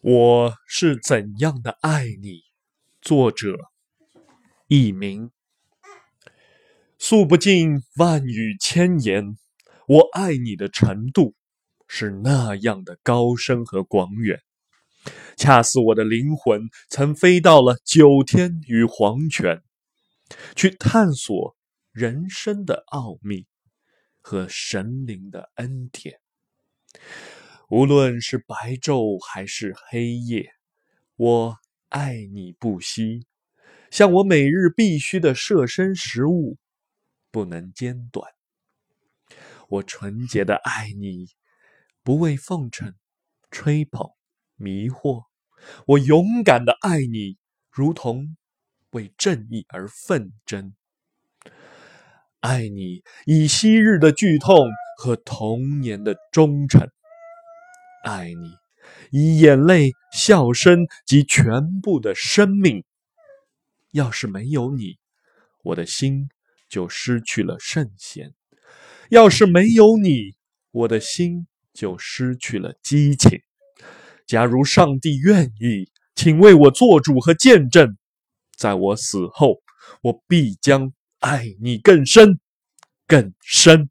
我是怎样的爱你？作者：佚名。诉不尽万语千言，我爱你的程度是那样的高深和广远，恰似我的灵魂曾飞到了九天与黄泉，去探索人生的奥秘和神灵的恩典。无论是白昼还是黑夜，我爱你不息，像我每日必须的摄身食物，不能间断。我纯洁的爱你，不为奉承、吹捧、迷惑；我勇敢的爱你，如同为正义而奋争。爱你以昔日的剧痛和童年的忠诚。爱你，以眼泪、笑声及全部的生命。要是没有你，我的心就失去了圣贤；要是没有你，我的心就失去了激情。假如上帝愿意，请为我做主和见证，在我死后，我必将爱你更深、更深。